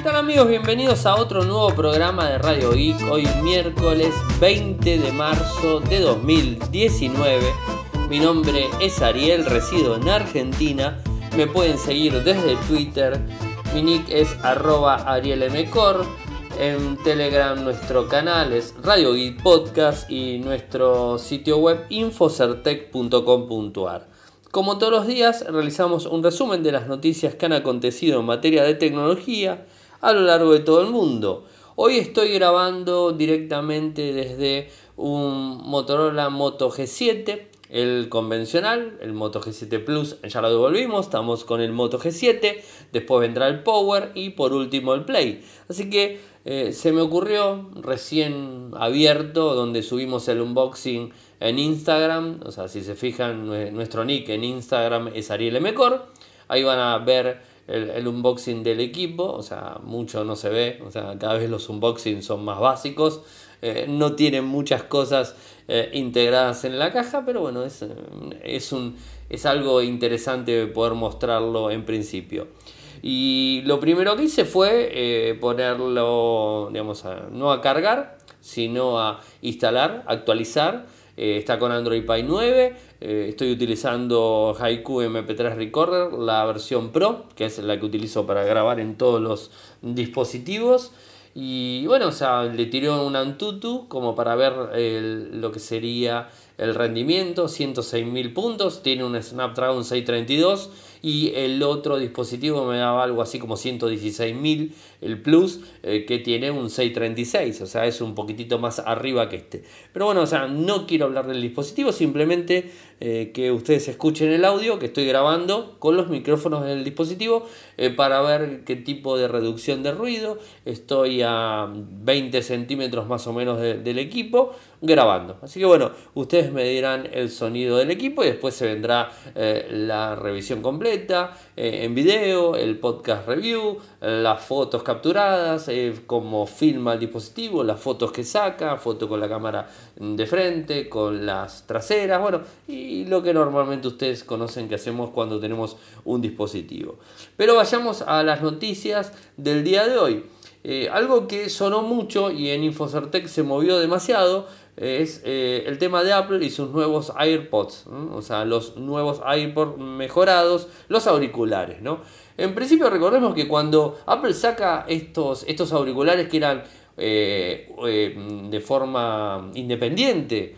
¿Qué tal amigos? Bienvenidos a otro nuevo programa de Radio Geek. Hoy miércoles 20 de marzo de 2019. Mi nombre es Ariel, resido en Argentina. Me pueden seguir desde Twitter. Mi nick es arroba arielmcor. En Telegram nuestro canal es Radio Geek Podcast y nuestro sitio web infocertec.com.ar. Como todos los días, realizamos un resumen de las noticias que han acontecido en materia de tecnología a lo largo de todo el mundo. Hoy estoy grabando directamente desde un Motorola Moto G7, el convencional, el Moto G7 Plus, ya lo devolvimos, estamos con el Moto G7, después vendrá el Power y por último el Play. Así que eh, se me ocurrió recién abierto, donde subimos el unboxing en Instagram, o sea, si se fijan, nuestro nick en Instagram es Ariel Mecor. Ahí van a ver el, unboxing del equipo, o sea, mucho no se ve, o sea, cada vez los unboxings son más básicos. Eh, no tienen muchas cosas eh, integradas en la caja, pero bueno, es, es, un, es algo interesante poder mostrarlo en principio. Y lo primero que hice fue eh, ponerlo, digamos, no a cargar, sino a instalar, actualizar eh, está con Android Pie 9. Eh, estoy utilizando Haiku MP3 Recorder, la versión Pro, que es la que utilizo para grabar en todos los dispositivos. Y bueno, o sea, le tiré un Antutu como para ver lo que sería el rendimiento, 106.000 puntos, tiene un Snapdragon 632 y el otro dispositivo me daba algo así como 116.000 el Plus eh, que tiene un 636, o sea, es un poquitito más arriba que este. Pero bueno, o sea, no quiero hablar del dispositivo, simplemente eh, que ustedes escuchen el audio que estoy grabando con los micrófonos del dispositivo eh, para ver qué tipo de reducción de ruido. Estoy a 20 centímetros más o menos del equipo grabando. Así que bueno, ustedes me dirán el sonido del equipo y después se vendrá la revisión completa en video, el podcast review, las fotos capturadas, eh, cómo filma el dispositivo, las fotos que saca, foto con la cámara de frente, con las traseras, bueno, lo que normalmente ustedes conocen que hacemos cuando tenemos un dispositivo. Pero vayamos a las noticias del día de hoy. Eh, algo que sonó mucho y en Infocertec se movió demasiado es eh, el tema de Apple y sus nuevos AirPods, o sea, los nuevos AirPods mejorados, los auriculares, ¿no? En principio recordemos que cuando Apple saca estos, estos auriculares que eran eh, eh, de forma independiente,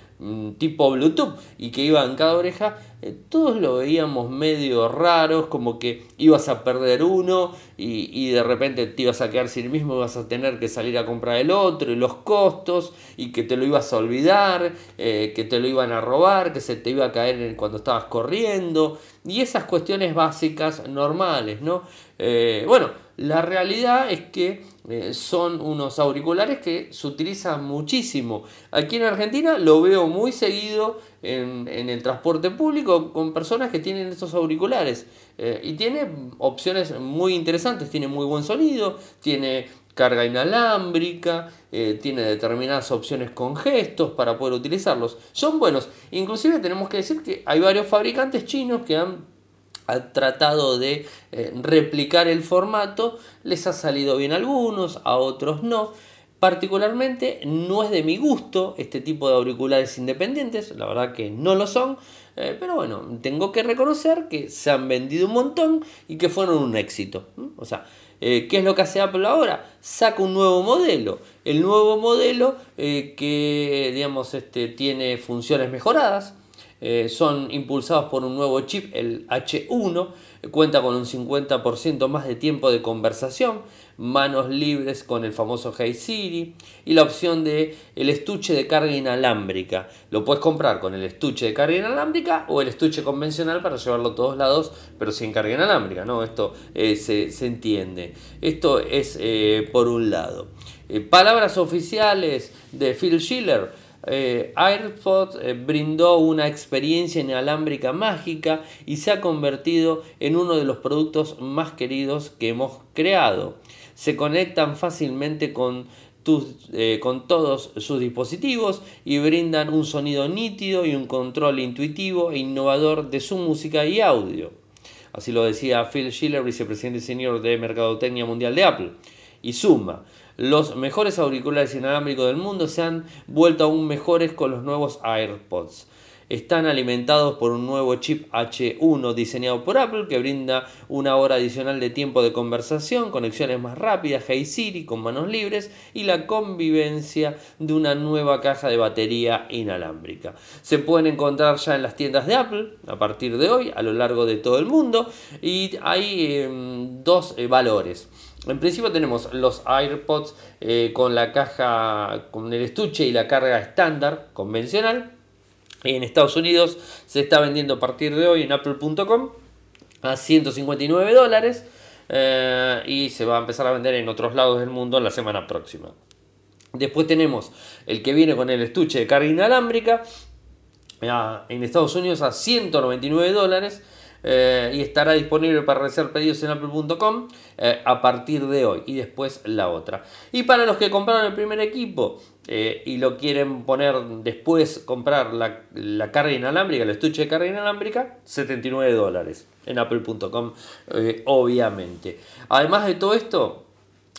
tipo Bluetooth, y que iban en cada oreja, eh, todos lo veíamos medio raros, como que ibas a perder uno y, de repente te ibas a quedar sin el mismo, ibas a tener que salir a comprar el otro, y los costos, y que te lo ibas a olvidar, que te lo iban a robar, que se te iba a caer cuando estabas corriendo, y esas cuestiones básicas normales, ¿no? bueno, la realidad es que eh, son unos auriculares que se utilizan muchísimo. Aquí en Argentina lo veo muy seguido en, el transporte público con personas que tienen estos auriculares. Eh, y tiene opciones muy interesantes, tiene muy buen sonido, tiene carga inalámbrica, eh, tiene determinadas opciones con gestos para poder utilizarlos. Son buenos. Inclusive tenemos que decir que hay varios fabricantes chinos que han ha tratado de eh, replicar el formato, les ha salido bien a algunos, a otros no. Particularmente no es de mi gusto este tipo de auriculares independientes, la verdad que no lo son, eh, pero bueno, tengo que reconocer que se han vendido un montón y que fueron un éxito. O sea, eh, ¿qué es lo que hace Apple ahora? Saca un nuevo modelo. El nuevo modelo que, digamos, este, tiene funciones mejoradas, eh, son impulsados por un nuevo chip, el H1, cuenta con un 50% más de tiempo de conversación, manos libres con el famoso Hey Siri y la opción de el estuche de carga inalámbrica. Lo puedes comprar con el estuche de carga inalámbrica o el estuche convencional para llevarlo a todos lados, pero sin carga inalámbrica, ¿no? Esto eh, se, entiende. Esto es eh, por un lado. palabras oficiales de Phil Schiller eh, AirPods eh, brindó una experiencia inalámbrica mágica y se ha convertido en uno de los productos más queridos que hemos creado. Se conectan fácilmente con, eh, con todos sus dispositivos y brindan un sonido nítido y un control intuitivo e innovador de su música y audio. Así lo decía Phil Schiller, vicepresidente senior de Mercadotecnia Mundial de Apple. y suma. Los mejores auriculares inalámbricos del mundo se han vuelto aún mejores con los nuevos AirPods están alimentados por un nuevo chip H1 diseñado por Apple que brinda una hora adicional de tiempo de conversación, conexiones más rápidas, Hey Siri con manos libres y la convivencia de una nueva caja de batería inalámbrica. Se pueden encontrar ya en las tiendas de Apple a partir de hoy a lo largo de todo el mundo y hay em, dos eh, valores. En principio tenemos los AirPods eh, con la caja, con el estuche y la carga estándar convencional en Estados Unidos se está vendiendo a partir de hoy en apple.com a 159 dólares eh, y se va a empezar a vender en otros lados del mundo la semana próxima. Después tenemos el que viene con el estuche de carga inalámbrica en Estados Unidos a 199 dólares eh, y estará disponible para realizar pedidos en apple.com eh, a partir de hoy y después la otra. Y para los que compraron el primer equipo eh, y lo quieren poner después, comprar la, carga inalámbrica, el estuche de carga inalámbrica, 79 dólares en apple.com, obviamente. Además de todo esto,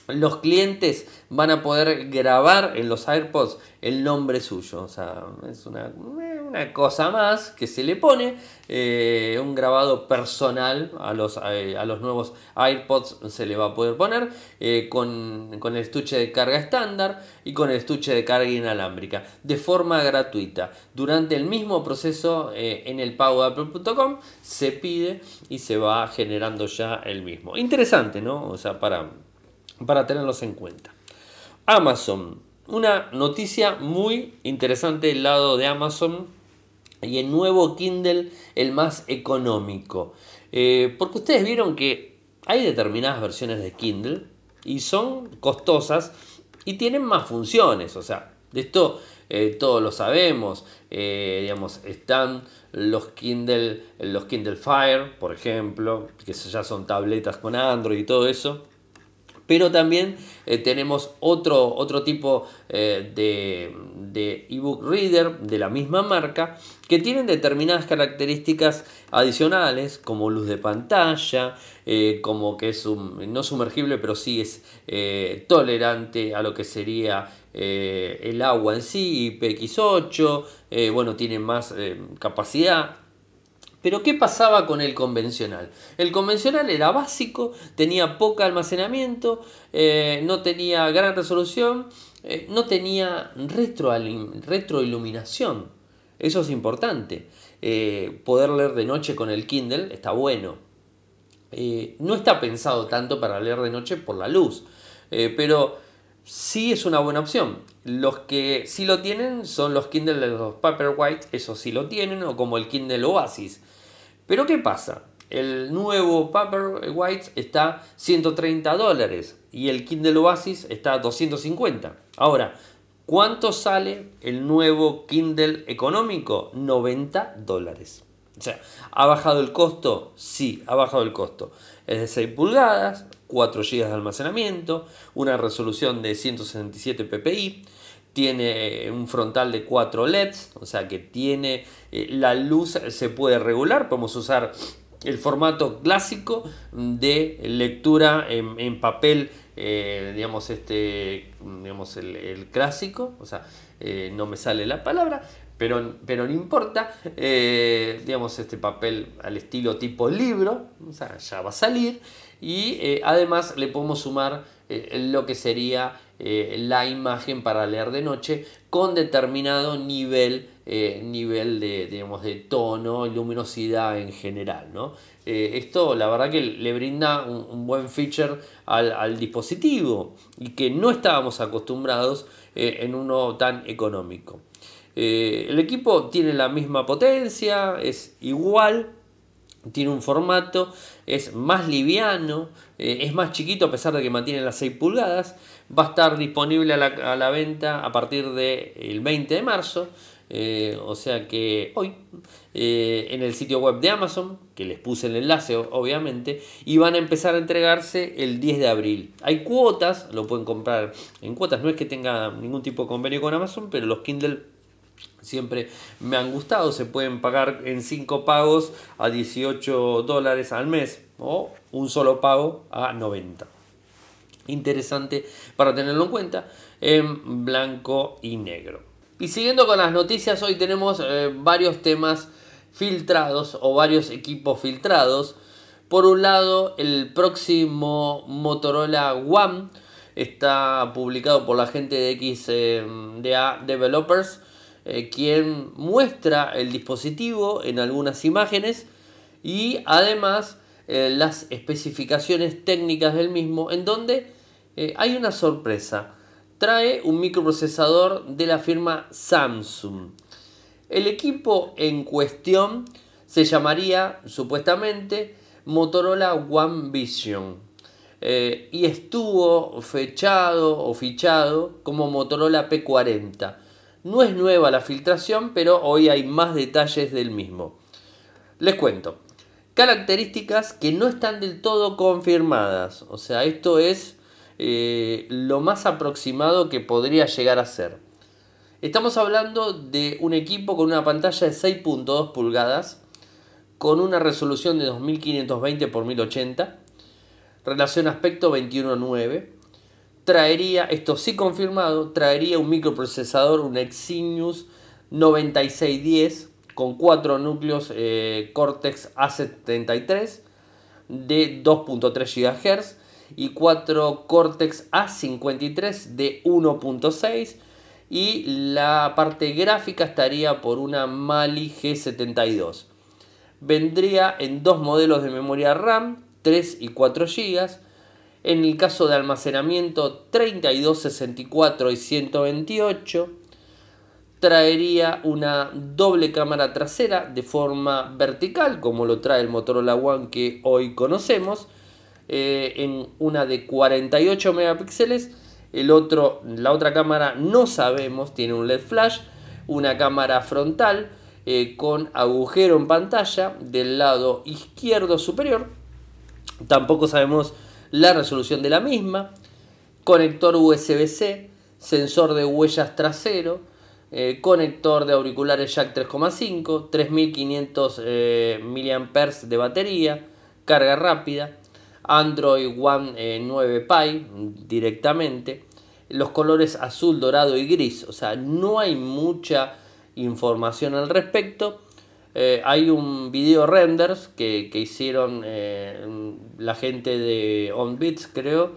los clientes van a poder grabar en los AirPods el nombre suyo. O sea, es una, cosa más que se le pone. Eh, un grabado personal a los, eh, a los nuevos AirPods se le va a poder poner eh, con, el estuche de carga estándar y con el estuche de carga inalámbrica de forma gratuita. Durante el mismo proceso en el pago Apple.com se pide y se va generando ya el mismo. Interesante, ¿no? O sea, para para tenerlos en cuenta. Amazon, una noticia muy interesante del lado de Amazon y el nuevo Kindle, el más económico. Eh, porque ustedes vieron que hay determinadas versiones de Kindle y son costosas y tienen más funciones. O sea, de esto eh, todos lo sabemos. Eh, digamos, están los Kindle, los Kindle Fire, por ejemplo, que ya son tabletas con Android y todo eso. Pero también eh, tenemos otro, otro tipo eh, de, ebook reader de la misma marca que tienen determinadas características adicionales como luz de pantalla, eh, como que es no sumergible pero sí es tolerante a lo que sería el agua en sí, IPX8, bueno, tiene más capacidad, pero ¿qué pasaba con el convencional? El convencional era básico, tenía poco almacenamiento, eh, no tenía gran resolución, eh, no tenía retroiluminación. Eso es importante. Eh, poder leer de noche con el Kindle está bueno. no está pensado tanto para leer de noche por la luz, pero sí es una buena opción. Los que sí lo tienen son los Kindle de los Paperwhite, eso sí lo tienen, o como el Kindle Oasis pero ¿qué pasa? El nuevo Paperwhite está 130 dólares y el Kindle Oasis está 250. Ahora, ¿cuánto sale el nuevo Kindle económico? 90 dólares. O sea, ¿ha bajado el costo? Sí, ha bajado el costo. Es de 6 pulgadas, 4 GB de almacenamiento, una resolución de 167 ppi, tiene un frontal de 4 LEDs, o sea que tiene eh, la luz, se puede regular, podemos usar el formato clásico de lectura en, papel, eh, digamos, este, digamos el, clásico, o sea, eh, no me sale la palabra, pero, pero no importa, digamos, este papel al estilo tipo libro, o sea, ya va a salir, y además le podemos sumar lo que sería eh, la imagen para leer de noche con determinado nivel, eh, nivel de, digamos, de tono, luminosidad en general. ¿no? Eh, esto la verdad que le brinda un, buen feature al, dispositivo y que no estábamos acostumbrados en uno tan económico. el equipo tiene la misma potencia, es igual, tiene un formato, es más liviano, es más chiquito a pesar de que mantiene las 6 pulgadas va a estar disponible a la, venta a partir del 20 de marzo. Eh, o sea que hoy eh, en el sitio web de Amazon, que les puse el enlace obviamente, y van a empezar a entregarse el 10 de abril. Hay cuotas, lo pueden comprar en cuotas, no es que tenga ningún tipo de convenio con Amazon, pero los Kindle siempre me han gustado, se pueden pagar en 5 pagos a 18 dólares al mes o un solo pago a 90. Interesante para tenerlo en cuenta en blanco y negro. Y siguiendo con las noticias, hoy tenemos eh, varios temas filtrados o varios equipos filtrados. Por un lado, el próximo Motorola One está publicado por la gente de XDA Developers, eh, quien muestra el dispositivo en algunas imágenes y además eh, las especificaciones técnicas del mismo, en donde eh, hay una sorpresa. Trae un microprocesador de la firma Samsung. El equipo en cuestión se llamaría supuestamente Motorola One Vision eh, y estuvo fechado o fichado como Motorola P40. No es nueva la filtración, pero hoy hay más detalles del mismo. Les cuento. Características que no están del todo confirmadas. O sea, esto es eh, lo más aproximado que podría llegar a ser. Estamos hablando de un equipo con una pantalla de 6.2 pulgadas, con una resolución de 2520 x 1080, relación aspecto 21.9. Traería, esto sí confirmado, traería un microprocesador, un Exynos 9610 con 4 núcleos eh, Cortex A73 de 2.3 GHz y 4 Cortex A53 de 1.6 y la parte gráfica estaría por una Mali G72. Vendría en dos modelos de memoria RAM, 3 y 4 GB. En el caso de almacenamiento 32, 64 y 128 traería una doble cámara trasera de forma vertical, como lo trae el Motorola One que hoy conocemos, eh, en una de 48 megapíxeles. El otro, la otra cámara no sabemos, tiene un LED flash, una cámara frontal eh, con agujero en pantalla del lado izquierdo superior. Tampoco sabemos la resolución de la misma. Conector USB-C, sensor de huellas trasero eh, conector de auriculares jack 3,5, 3500 eh, mAh de batería, carga rápida, Android One 9 eh, Pie directamente, los colores azul, dorado y gris, o sea, no hay mucha información al respecto. hay un video renders que, hicieron la gente de OnBits, creo,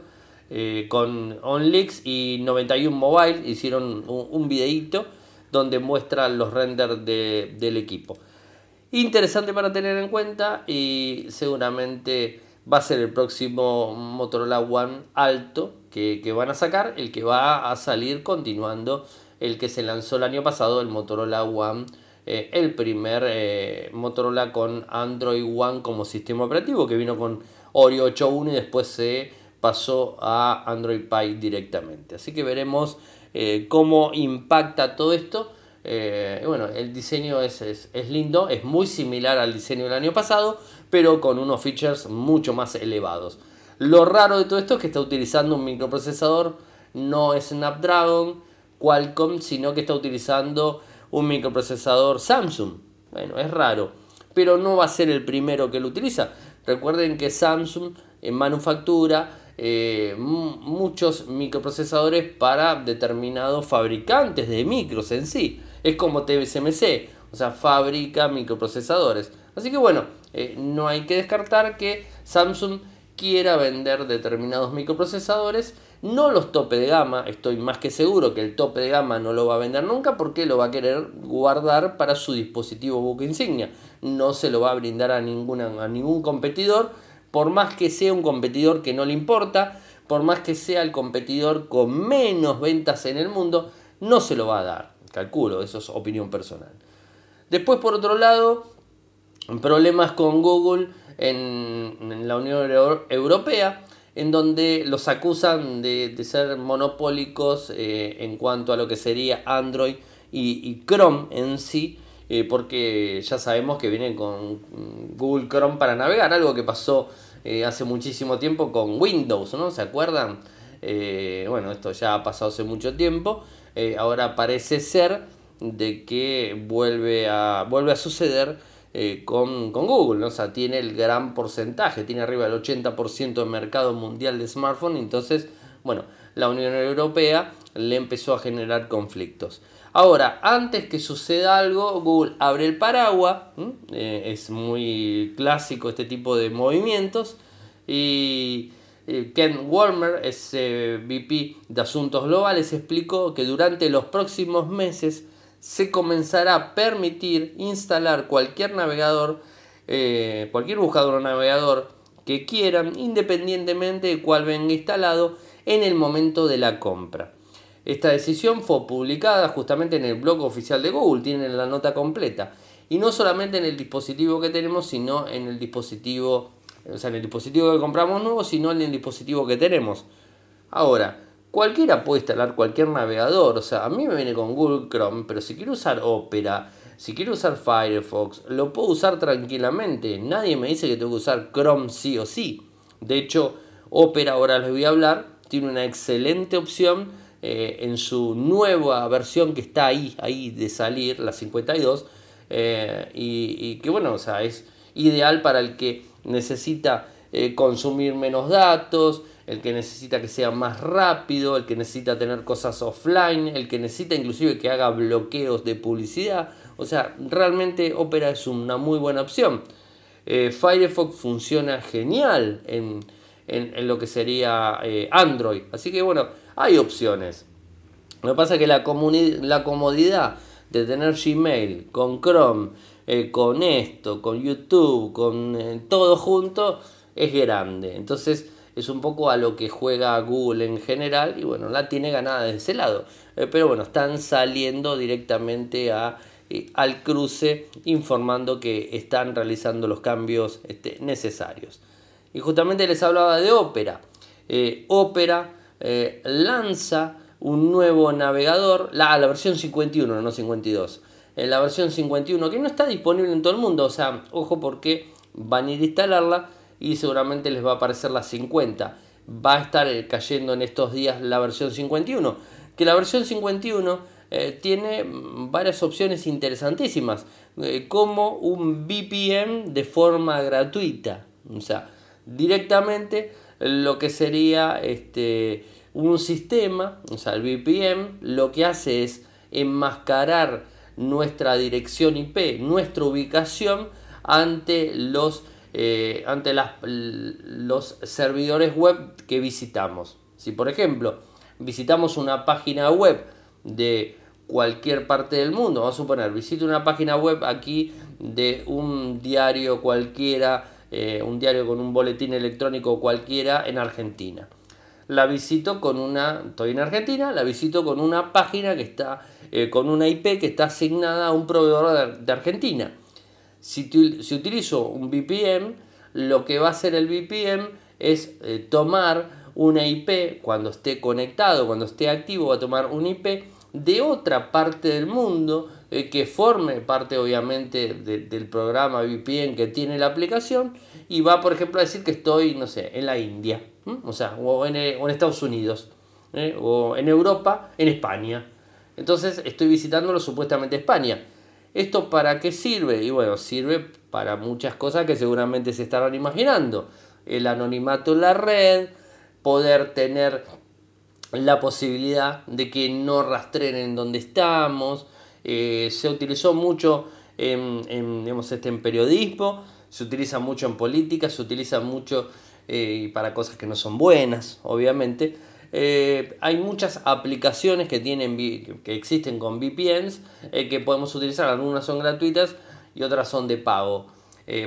con OnLeaks y 91 Mobile, hicieron un, un donde muestra los renders del equipo. Interesante para tener en cuenta y seguramente va a ser el próximo Motorola One alto que, van a sacar, el que va a salir continuando el que se lanzó el año pasado, el Motorola One, eh, el primer eh, Motorola con Android One como sistema operativo, que vino con Oreo 8.1 y después se pasó a Android Pie directamente. Así que veremos eh, cómo impacta todo esto. Eh, bueno, el diseño es, es, lindo, es muy similar al diseño del año pasado, pero con unos features mucho más elevados. Lo raro de todo esto es que está utilizando un microprocesador, no Snapdragon, Qualcomm, sino que está utilizando un microprocesador Samsung. Bueno, es raro, pero no va a ser el primero que lo utiliza. Recuerden que Samsung en manufactura eh, muchos microprocesadores para determinados fabricantes de micros en sí. Es como TSMC, o sea, fabrica microprocesadores. Así que bueno, eh, no hay que descartar que Samsung quiera vender determinados microprocesadores, no los tope de gama, estoy más que seguro que el tope de gama no lo va a vender nunca porque lo va a querer guardar para su dispositivo buque insignia, no se lo va a brindar a, ninguna, a ningún competidor por más que sea un competidor que no le importa, por más que sea el competidor con menos ventas en el mundo, no se lo va a dar. Calculo, eso es opinión personal. Después, por otro lado, problemas con Google en, la Unión Europea, en donde los acusan de, ser monopólicos eh, en cuanto a lo que sería Android y Chrome en sí, eh, porque ya sabemos que vienen con Google Chrome para navegar, algo que pasó eh, hace muchísimo tiempo con Windows, ¿no? ¿Se acuerdan? Bueno, esto ya ha pasado hace mucho tiempo, ahora parece ser de que vuelve a, vuelve a suceder eh, con, Google, ¿no? o sea, tiene el gran porcentaje, tiene arriba del 80% del mercado mundial de smartphones, entonces, bueno, la Unión Europea le empezó a generar conflictos. Ahora, antes que suceda algo, Google abre el paraguas, eh, es muy clásico este tipo de movimientos, y eh, Ken Warmer, ese VP de Asuntos Globales, explicó que durante los próximos meses se comenzará a permitir instalar cualquier navegador, eh, cualquier buscador o navegador que quieran, independientemente de cuál venga instalado en el momento de la compra. Esta decisión fue publicada justamente en el blog oficial de Google, tienen la nota completa. Y no solamente en el dispositivo que tenemos, sino en el dispositivo, o sea, en el dispositivo que compramos nuevo, sino en el dispositivo que tenemos. Ahora, cualquiera puede instalar cualquier navegador, o sea, a mí me viene con Google Chrome, pero si quiero usar Opera, si quiero usar Firefox, lo puedo usar tranquilamente. Nadie me dice que tengo que usar Chrome sí o sí. De hecho, Opera, ahora les voy a hablar, tiene una excelente opción eh, en su nueva versión que está ahí, ahí de salir, la 52, eh, y, que bueno, o sea, es ideal para el que necesita eh, consumir menos datos, el que necesita que sea más rápido, el que necesita tener cosas offline, el que necesita inclusive que haga bloqueos de publicidad. O sea, realmente Opera es una muy buena opción. Firefox funciona genial en, en, lo que sería Android. Así que bueno, hay opciones. Lo que pasa es que la, la comodidad de tener Gmail con Chrome, eh, con esto, con YouTube, con eh, todo junto, es grande. Entonces es un poco a lo que juega Google en general y bueno, la tiene ganada de ese lado. Eh, pero bueno, están saliendo directamente a, al cruce informando que están realizando los cambios este, necesarios. Y justamente les hablaba de Opera. Opera lanza un nuevo navegador, la, la versión 51, no 52. En la versión 51, que no está disponible en todo el mundo, o sea, ojo porque van a ir a instalarla y seguramente les va a aparecer la 50. Va a estar eh, cayendo en estos días la versión 51, que la versión 51 eh, tiene varias opciones interesantísimas, como un VPN de forma gratuita, o sea, directamente lo que sería este, un sistema, o sea, el VPN, lo que hace es enmascarar nuestra dirección IP, nuestra ubicación ante los, eh, ante las, los servidores web que visitamos. Si por ejemplo visitamos una página web de cualquier parte del mundo, vamos a suponer, visito una página web aquí de un diario cualquiera eh, un diario con un boletín electrónico cualquiera en Argentina. La visito con una, estoy en Argentina, la visito con una página que está, eh, con una IP que está asignada a un proveedor de, Argentina. Si, si, utilizo un VPN, lo que va a hacer el VPN es eh, tomar una IP cuando esté conectado, cuando esté activo, va a tomar un IP de otra parte del mundo eh, que forme parte obviamente del programa VPN que tiene la aplicación y va por ejemplo a decir que estoy, no sé, en la India, o sea, o en, eh, Estados Unidos, ¿eh? o en Europa, en España. Entonces estoy visitándolo supuestamente España. ¿Esto para qué sirve? Y bueno, sirve para muchas cosas que seguramente se estarán imaginando. El anonimato en la red, poder tener la posibilidad de que no rastreen en donde estamos, eh, se utilizó mucho en, este, en periodismo, se utiliza mucho en política, se utiliza mucho eh, para cosas que no son buenas, obviamente. Eh, hay muchas aplicaciones que, tienen, que existen con VPNs que podemos utilizar, algunas son gratuitas y otras son de pago.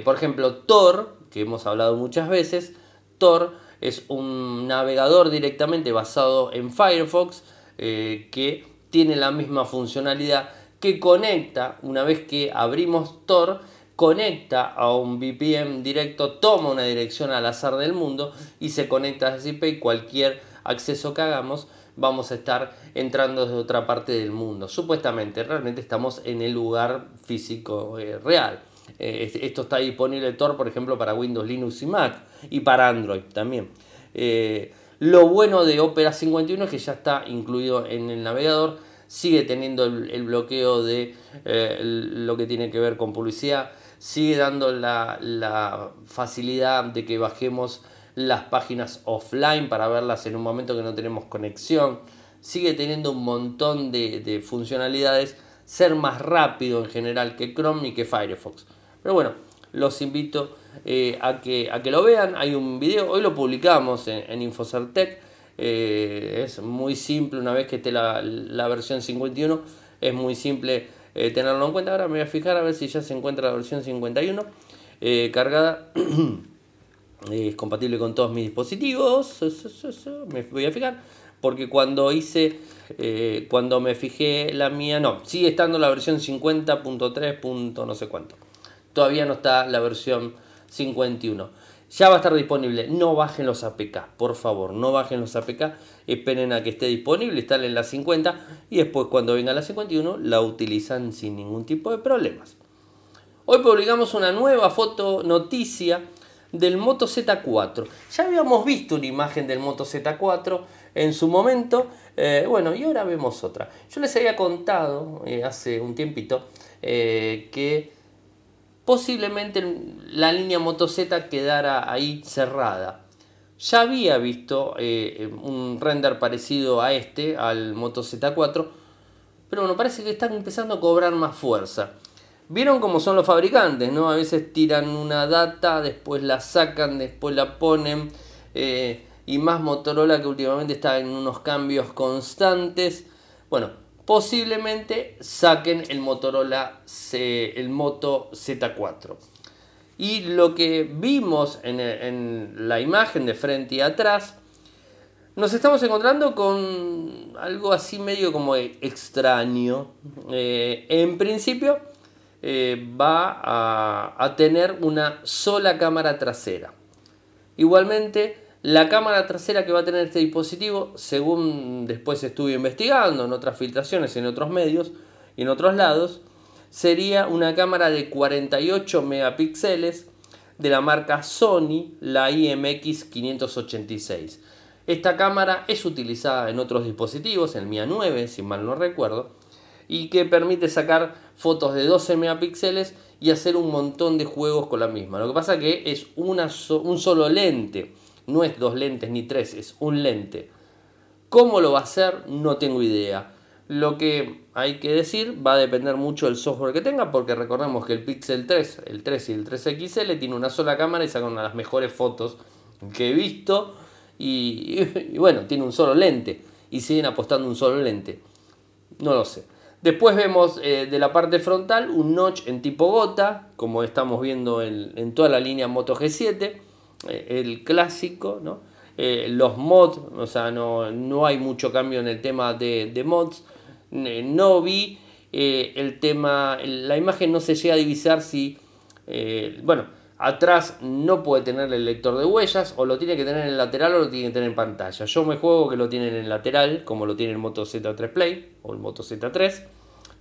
por ejemplo, Tor, que hemos hablado muchas veces, Tor es un navegador directamente basado en Firefox que tiene la misma funcionalidad que conecta, una vez que abrimos Tor, conecta a un VPN directo, toma una dirección al azar del mundo y se conecta a ese y cualquier acceso que hagamos vamos a estar entrando desde otra parte del mundo. Supuestamente, realmente estamos en el lugar físico eh, real. Eh, esto está disponible Tor, por ejemplo, para Windows, Linux y Mac y para Android también. Eh, lo bueno de Opera 51 es que ya está incluido en el navegador sigue teniendo el, bloqueo de lo que tiene que ver con publicidad, sigue dando la, facilidad de que bajemos las páginas offline para verlas en un momento que no tenemos conexión, sigue teniendo un montón de, funcionalidades, ser más rápido en general que Chrome y que Firefox. Pero bueno, los invito eh, a, que, a que lo vean. Hay un video, hoy lo publicamos en, en Infocertec. Eh, es muy simple, una vez que esté la, la versión 51, es muy simple eh, tenerlo en cuenta. Ahora me voy a fijar a ver si ya se encuentra la versión 51 cargada. es compatible con todos mis dispositivos. Me voy a fijar. Porque cuando hice, cuando me fijé la mía, no, sigue estando la versión 50.3. no sé cuánto. Todavía no está la versión 51. Ya va a estar disponible. No bajen los APK, por favor, no bajen los APK. Esperen a que esté disponible, están en la 50 y después cuando venga la 51 la utilizan sin ningún tipo de problemas. Hoy publicamos una nueva foto noticia del Moto Z4. Ya habíamos visto una imagen del Moto Z4 en su momento, eh, bueno, y ahora vemos otra. Yo les había contado eh, hace un tiempito eh, que posiblemente la línea Moto Z quedara ahí cerrada. Ya había visto eh, un render parecido a este, al Moto Z4, pero bueno, parece que están empezando a cobrar más fuerza. Vieron cómo son los fabricantes, ¿no? A veces tiran una data, después la sacan, después la ponen. Eh, y más Motorola que últimamente está en unos cambios constantes. Bueno, posiblemente saquen el Motorola C, el Moto Z4. Y lo que vimos en, la imagen de frente y atrás, nos estamos encontrando con algo así medio como extraño. Eh, en principio eh, va a, a tener una sola cámara trasera. Igualmente, la cámara trasera que va a tener este dispositivo, según después estuve investigando en otras filtraciones, en otros medios y en otros lados, sería una cámara de 48 megapíxeles de la marca Sony, la IMX 586. Esta cámara es utilizada en otros dispositivos, en el Mia 9, si mal no recuerdo, y que permite sacar fotos de 12 megapíxeles y hacer un montón de juegos con la misma. Lo que pasa que es una un solo lente no es dos lentes ni tres, es un lente. ¿Cómo lo va a hacer? No tengo idea. Lo que hay que decir va a depender mucho del software que tenga, porque recordemos que el Pixel 3, el 3 y el 3XL tiene una sola cámara y saca una de las mejores fotos que he visto. Y, bueno, tiene un solo lente. Y siguen apostando un solo lente. No lo sé. Después vemos eh, de la parte frontal un notch en tipo gota, como estamos viendo en, en toda la línea Moto G7. Eh, el clásico, ¿no? Eh, los mods, o sea, no, no, hay mucho cambio en el tema de, mods. no vi eh, el tema, la imagen no se llega a divisar si, bueno, atrás no puede tener el lector de huellas, o lo tiene que tener en el lateral o lo tiene que tener en pantalla. Yo me juego que lo tienen en lateral, como lo tiene el Moto Z3 Play o el Moto Z3.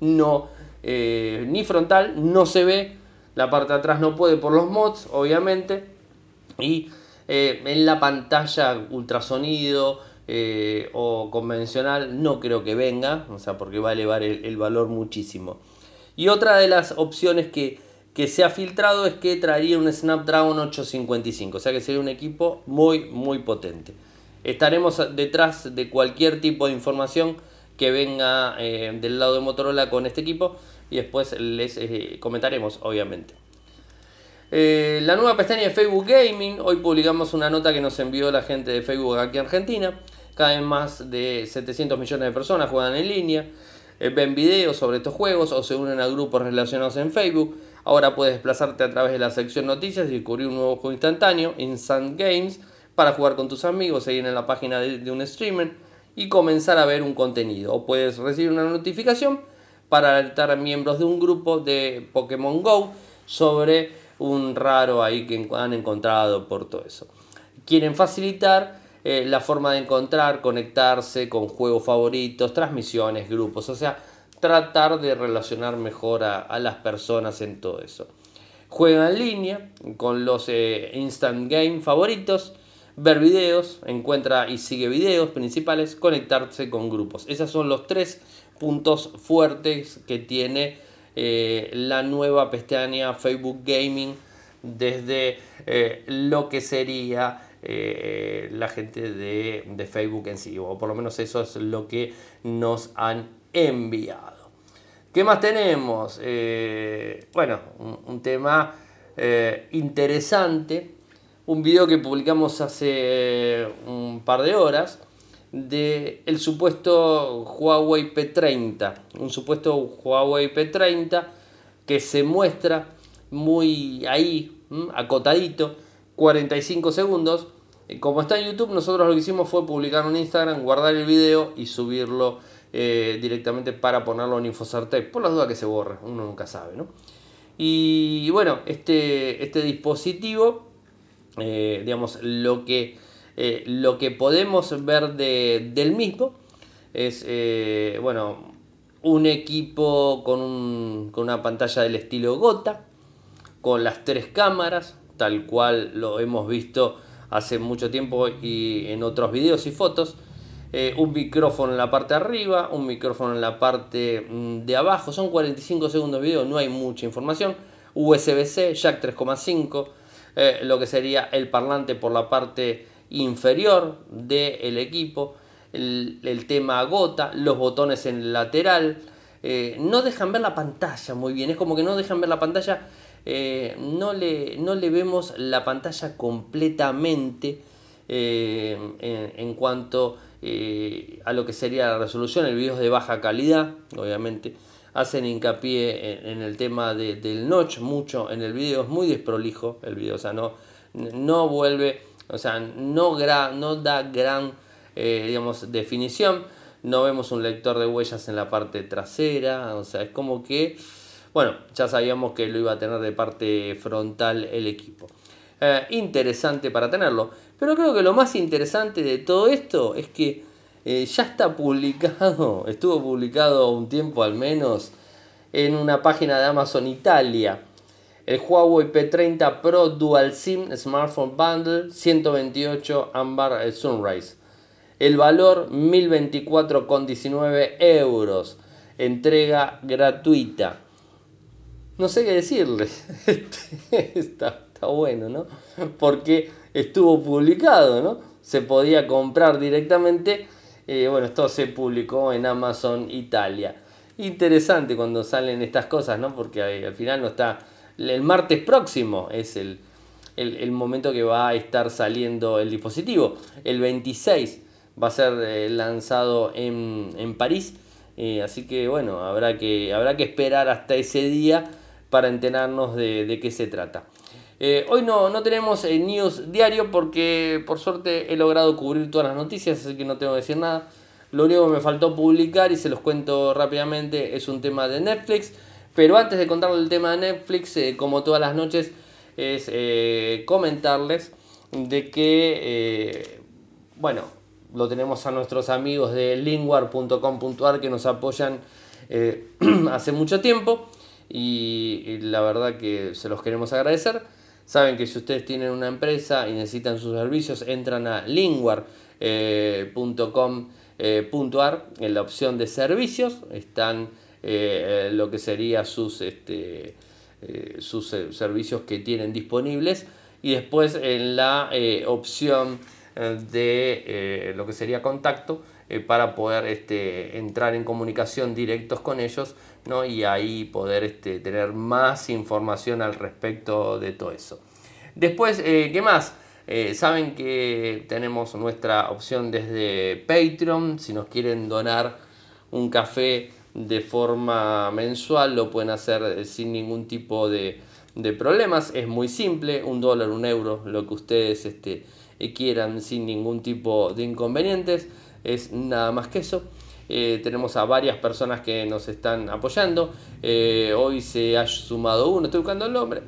No, ni frontal, no se ve. La parte de atrás no puede por los mods, obviamente y eh, en la pantalla ultrasonido eh, o convencional no creo que venga, o sea, porque va a elevar el, valor muchísimo. Y otra de las opciones que, se ha filtrado es que traería un Snapdragon 855, o sea que sería un equipo muy, muy potente. Estaremos detrás de cualquier tipo de información que venga eh, del lado de Motorola con este equipo y después les comentaremos, obviamente. Eh, la nueva pestaña de Facebook Gaming, hoy publicamos una nota que nos envió la gente de Facebook aquí en Argentina. Cada vez más de 700 millones de personas juegan en línea, eh, ven videos sobre estos juegos o se unen a grupos relacionados en Facebook. Ahora puedes desplazarte a través de la sección noticias y descubrir un nuevo juego instantáneo, Instant Games, para jugar con tus amigos, seguir en la página de, de un streamer y comenzar a ver un contenido. O puedes recibir una notificación para alertar a miembros de un grupo de Pokémon Go sobre un raro ahí que han encontrado por todo eso. Quieren facilitar eh, la forma de encontrar, conectarse con juegos favoritos, transmisiones, grupos, o sea, tratar de relacionar mejor a, las personas en todo eso. Juega en línea con los eh, instant game favoritos, ver videos, encuentra y sigue videos principales, conectarse con grupos. Esos son los tres puntos fuertes que tiene la nueva pestaña Facebook Gaming desde lo que sería la gente de, Facebook en sí, o por lo menos eso es lo que nos han enviado. ¿Qué más tenemos? bueno, un, tema interesante, un video que publicamos hace un par de horas de el supuesto Huawei P30, un supuesto Huawei P30 que se muestra muy ahí, acotadito, 45 segundos. Como está en YouTube, nosotros lo que hicimos fue publicar en Instagram, guardar el video y subirlo eh, directamente para ponerlo en Infocertec, por las dudas que se borre, uno nunca sabe, ¿no? Y bueno, este, este dispositivo, eh, digamos, lo que eh, lo que podemos ver de, del mismo es, eh, bueno, un equipo con, un, con, una pantalla del estilo Gota, con las tres cámaras, tal cual lo hemos visto hace mucho tiempo y en otros videos y fotos. Eh, un micrófono en la parte de arriba, un micrófono en la parte mm, de abajo. Son 45 segundos de video, no hay mucha información. USB-C, jack 3,5, lo que sería el parlante por la parte inferior del equipo, el, tema gota, los botones en el lateral, eh, no dejan ver la pantalla muy bien, es como que no dejan ver la pantalla, eh, no, le, no le vemos la pantalla completamente eh, en, cuanto a lo que sería la resolución, el video es de baja calidad, obviamente, hacen hincapié en, el tema del notch mucho en el video, es muy desprolijo el video, o sea, no, no vuelve o sea, no, no da gran eh, digamos, definición. No vemos un lector de huellas en la parte trasera. O sea, es como que, bueno, ya sabíamos que lo iba a tener de parte frontal el equipo. Eh, interesante para tenerlo. Pero creo que lo más interesante de todo esto es que eh, ya está publicado, estuvo publicado un tiempo al menos en una página de Amazon Italia el Huawei P30 Pro Dual SIM Smartphone Bundle 128 Ambar Sunrise. El valor 1024,19 euros. Entrega gratuita. No sé qué decirle. está, bueno, ¿no? Porque estuvo publicado, ¿no? Se podía comprar directamente. Eh, bueno, esto se publicó en Amazon Italia. Interesante cuando salen estas cosas, ¿no? Porque al final no está el martes próximo es el, momento que va a estar saliendo el dispositivo. El 26 va a ser eh, lanzado en, París. Eh, así que bueno, habrá que, habrá que esperar hasta ese día para enterarnos de, qué se trata. Eh, hoy no, no tenemos news diario porque por suerte he logrado cubrir todas las noticias, así que no tengo que decir nada. Lo único que me faltó publicar y se los cuento rápidamente es un tema de Netflix. Pero antes de contarles el tema de Netflix, eh, como todas las noches, es eh, comentarles de que, eh, bueno, lo tenemos a nuestros amigos de linguar.com.ar que nos apoyan hace mucho tiempo y, la verdad que se los queremos agradecer. Saben que si ustedes tienen una empresa y necesitan sus servicios, entran a linguar.com.ar en la opción de servicios. Están eh, lo que sería sus, este, eh, sus servicios que tienen disponibles y después en la eh, opción de lo que sería contacto para poder este, entrar en comunicación directos con ellos ¿no? y ahí poder este, tener más información al respecto de todo eso. Después, ¿qué más? saben que tenemos nuestra opción desde Patreon, si nos quieren donar un café de forma mensual, lo pueden hacer eh, sin ningún tipo de, problemas. Es muy simple, un dólar, un euro, lo que ustedes este, eh, quieran sin ningún tipo de inconvenientes. Es nada más que eso. Eh, tenemos a varias personas que nos están apoyando. hoy se ha sumado uno, estoy buscando el nombre.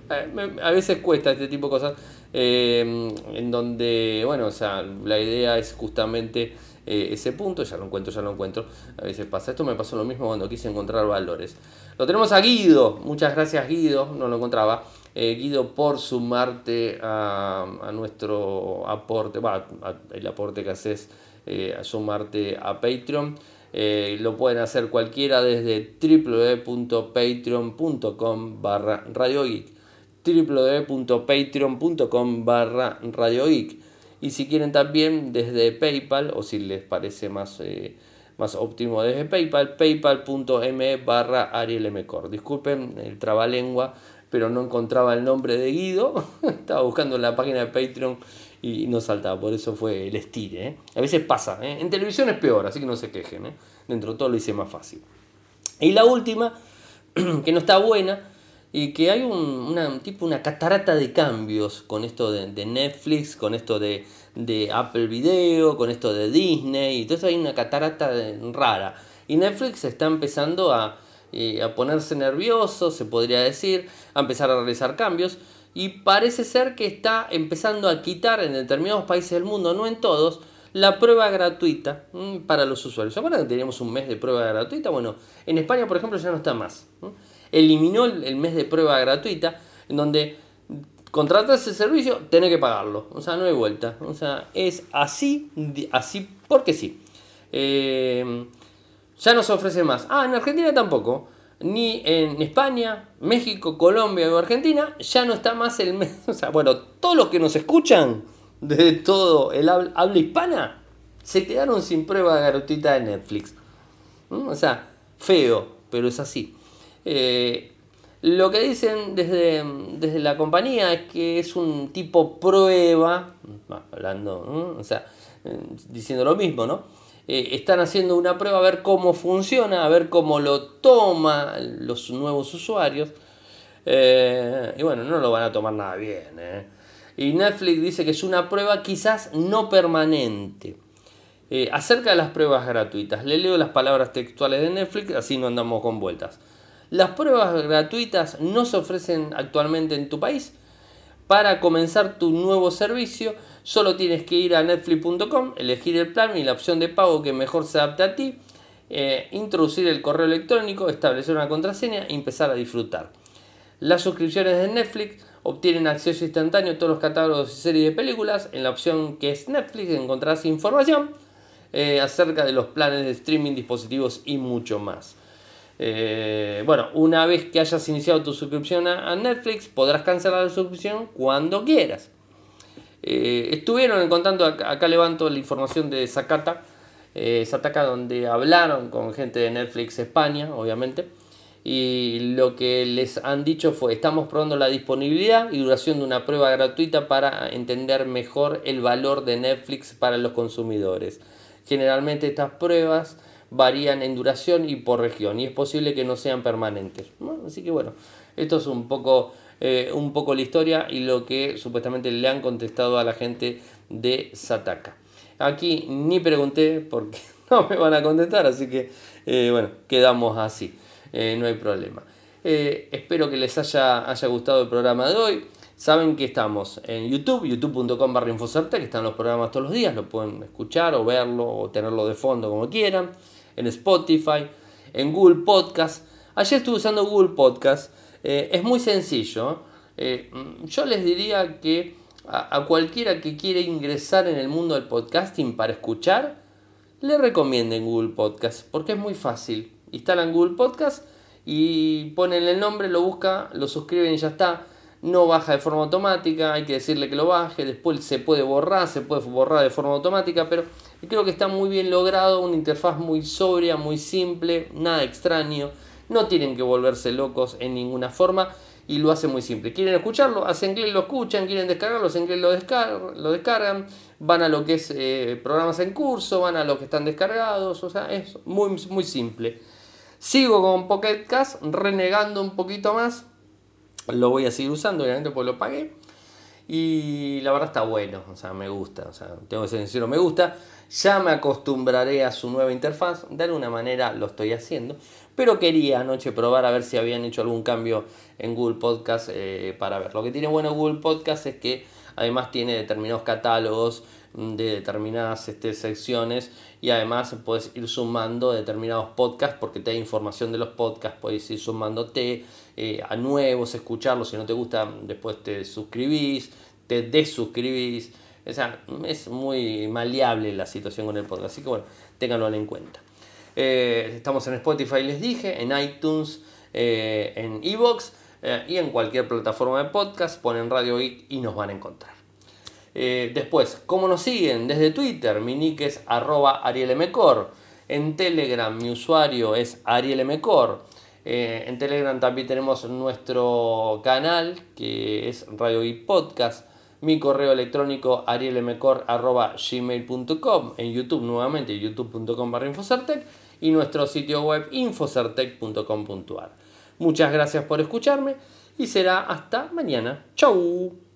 a veces cuesta este tipo de cosas. en donde, bueno, o sea, la idea es justamente eh, ese punto, ya lo encuentro, ya lo encuentro. A veces pasa esto, me pasó lo mismo cuando quise encontrar valores. Lo tenemos a Guido, muchas gracias Guido, no lo encontraba. Eh, Guido por sumarte a, nuestro aporte, el aporte que haces, eh, a sumarte a Patreon. Lo pueden hacer cualquiera desde www.patreon.com barra radiogeek www.patreon.com barra radiogeek y si quieren también desde PayPal o si les parece más, eh, más óptimo desde PayPal paypal.me barra arielmcor disculpen el trabalengua pero no encontraba el nombre de Guido estaba buscando en la página de Patreon y no saltaba, por eso fue el estire. ¿eh? A veces pasa, ¿eh? en televisión es peor, así que no se quejen, ¿eh? dentro de todo lo hice más fácil. Y la última, que no está buena, y que hay un, una, tipo una catarata de cambios con esto de, Netflix, con esto de, Apple Video, con esto de Disney, entonces hay una catarata rara. Y Netflix está empezando a, a ponerse nervioso, se podría decir, a empezar a realizar cambios y parece ser que está empezando a quitar en determinados países del mundo, no en todos, la prueba gratuita mm, para los usuarios. ¿Se acuerdan que teníamos un mes de prueba gratuita? Bueno, en España, por ejemplo, ya no está más. Eliminó el mes de prueba gratuita, en donde contratas el servicio, tenés que pagarlo. O sea, no hay vuelta. O sea, es así, así porque sí. Eh, ya no se ofrece más. Ah, en Argentina tampoco ni en España, México, Colombia o Argentina, ya no está más el... O sea, bueno, todos los que nos escuchan de todo el habla, hispana se quedaron sin prueba gratuita de Netflix. ¿Mm? O sea, feo, pero es así. Eh, lo que dicen desde, desde, la compañía es que es un tipo prueba, hablando, o sea, eh, diciendo lo mismo, ¿no? Eh, están haciendo una prueba a ver cómo funciona, a ver cómo lo toman los nuevos usuarios. Y bueno, no lo van a tomar nada bien. Y Netflix dice que es una prueba quizás no permanente. acerca de las pruebas gratuitas, le leo las palabras textuales de Netflix, así no andamos con vueltas. Las pruebas gratuitas no se ofrecen actualmente en tu país. Para comenzar tu nuevo servicio, Solo tienes que ir a netflix.com, elegir el plan y la opción de pago que mejor se adapte a ti, eh, introducir el correo electrónico, establecer una contraseña y empezar a disfrutar. Las suscripciones de Netflix obtienen acceso instantáneo a todos los catálogos y series de películas. En la opción que es Netflix encontrarás información eh, acerca de los planes de streaming, dispositivos y mucho más. Eh, bueno, una vez que hayas iniciado tu suscripción a Netflix, podrás cancelar la suscripción cuando quieras. Eh, estuvieron contando, acá, levanto la información de Zakata, eh, donde hablaron con gente de Netflix España, obviamente, y lo que les han dicho fue, estamos probando la disponibilidad y duración de una prueba gratuita para entender mejor el valor de Netflix para los consumidores. Generalmente estas pruebas varían en duración y por región y es posible que no sean permanentes. Así que bueno, esto es un poco eh, un poco la historia y lo que supuestamente le han contestado a la gente de Sataka. Aquí ni pregunté porque no me van a contestar, así que eh, bueno, quedamos así, eh, no hay problema. espero que les haya, haya gustado el programa de hoy. Saben que estamos en YouTube, youtube.com barra que están los programas todos los días, lo pueden escuchar o verlo o tenerlo de fondo como quieran. En Spotify, en Google Podcast. Ayer estuve usando Google Podcast eh, es muy sencillo. Eh, yo les diría que a, cualquiera que quiere ingresar en el mundo del podcasting para escuchar, le recomienden Google Podcast, porque es muy fácil. Instalan Google Podcast y ponen el nombre, lo busca, lo suscriben y ya está. No baja de forma automática, hay que decirle que lo baje, después se puede borrar, se puede borrar de forma automática, pero creo que está muy bien logrado, una interfaz muy sobria, muy simple, nada extraño. No tienen que volverse locos en ninguna forma y lo hace muy simple. Quieren escucharlo, hacen clic, lo escuchan, quieren descargarlo, hacen clic, lo, lo descargan, van a lo que es eh, programas en curso, van a lo que están descargados, o sea, es muy, muy simple. Sigo con Pocket Cast, renegando un poquito más, lo voy a seguir usando, obviamente porque lo pagué. Y la verdad está bueno, o sea, me gusta, o sea, tengo que ser sincero, me gusta. Ya me acostumbraré a su nueva interfaz, de alguna manera lo estoy haciendo. Pero quería anoche probar a ver si habían hecho algún cambio en Google Podcast eh, para ver. Lo que tiene bueno Google Podcast es que además tiene determinados catálogos de determinadas este, secciones y además puedes ir sumando determinados podcasts porque te da información de los podcasts, puedes ir sumándote eh, a nuevos, escucharlos, si no te gusta después te suscribís, te desuscribís, o sea, es muy maleable la situación con el podcast, así que bueno, ténganlo en cuenta. Eh, estamos en Spotify, les dije, en iTunes, eh, en Evox y en cualquier plataforma de podcast. Ponen Radio Geek y nos van a encontrar. después, ¿cómo nos siguen? Desde Twitter, mi nick es arroba. En Telegram mi usuario es arielmcor. en Telegram también tenemos nuestro canal que es Radio Geek Podcast mi correo electrónico arielmcor.gmail.com, en YouTube nuevamente, youtube.com barra Infocertec y nuestro sitio web infocertec.com.ar. Muchas gracias por escucharme y será hasta mañana. Chau.